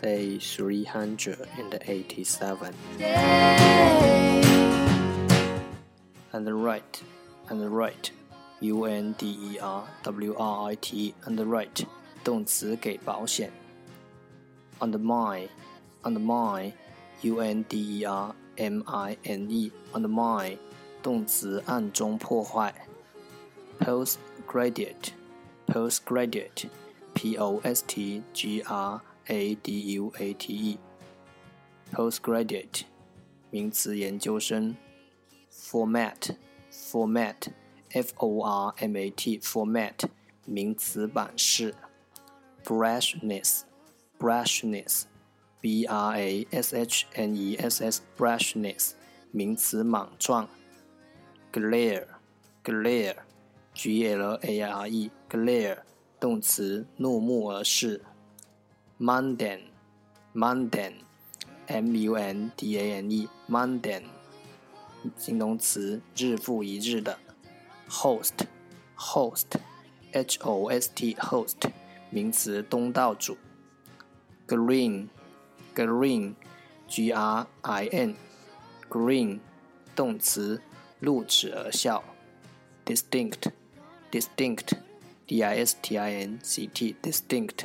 day 387. Underwrite, and right, U N D E R W R I T, underwrite，动词给保险。Undermine, undermine, U N D E R M I N E, undermine，动词暗中破坏。Postgraduate, postgraduate, P O S T G R a d u a t e，postgraduate，名词研究生。format，format，f o r m a t，format，名词版式。brashness，brashness，b r a s h n e s s，brashness，名词莽撞。glare，glare，g l a r e，glare，动词怒目而视。 Monday Monday M U N D A N E Monday 形容词，日复一日的 Host Host H O S T Host 名词，东道主 Green Green G R I N Green 动词，露齿而笑，distinct distinct D I S T I N C T distinct。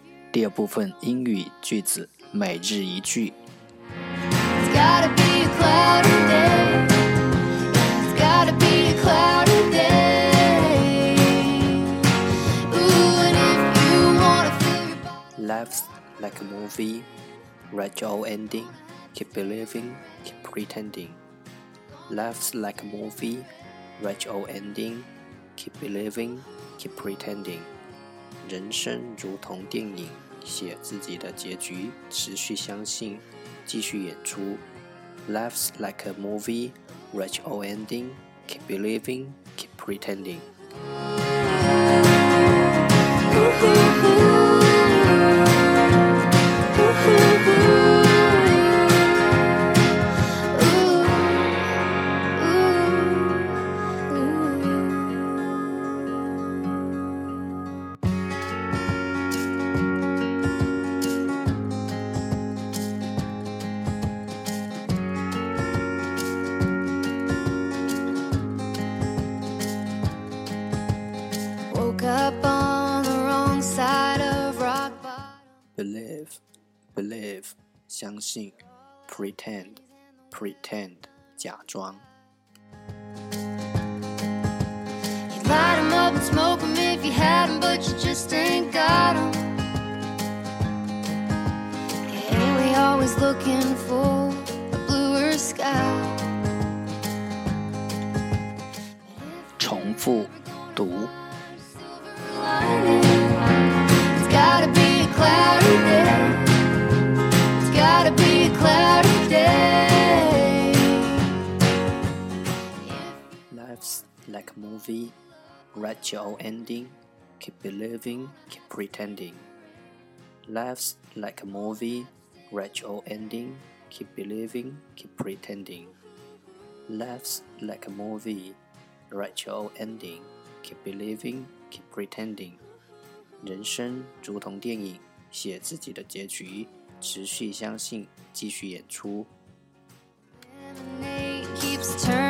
第二部分英语句子每日一句。Life's like a movie, write your ending, keep believing, keep pretending. Life's like a movie, write your ending, keep believing, keep pretending. 人生如同电影，写自己的结局，持续相信，继续演出。Life's like a movie, reach all ending, keep believing, keep pretending. believe, believe 相信，pretend, pretend 假装。You'd light 'em up and smoke 'em if you had 'em, but you just ain't got 'em. Yeah, we always looking for a bluer sky. 重复读。 like a movie, write your own ending, keep believing, keep pretending. Life's like a movie, write your own ending, keep believing, keep pretending. Life's like a movie, write your own ending, keep believing, keep pretending. 人生如同电影，写自己的结局， 持续相信，继续演出。 Lemonade keeps turning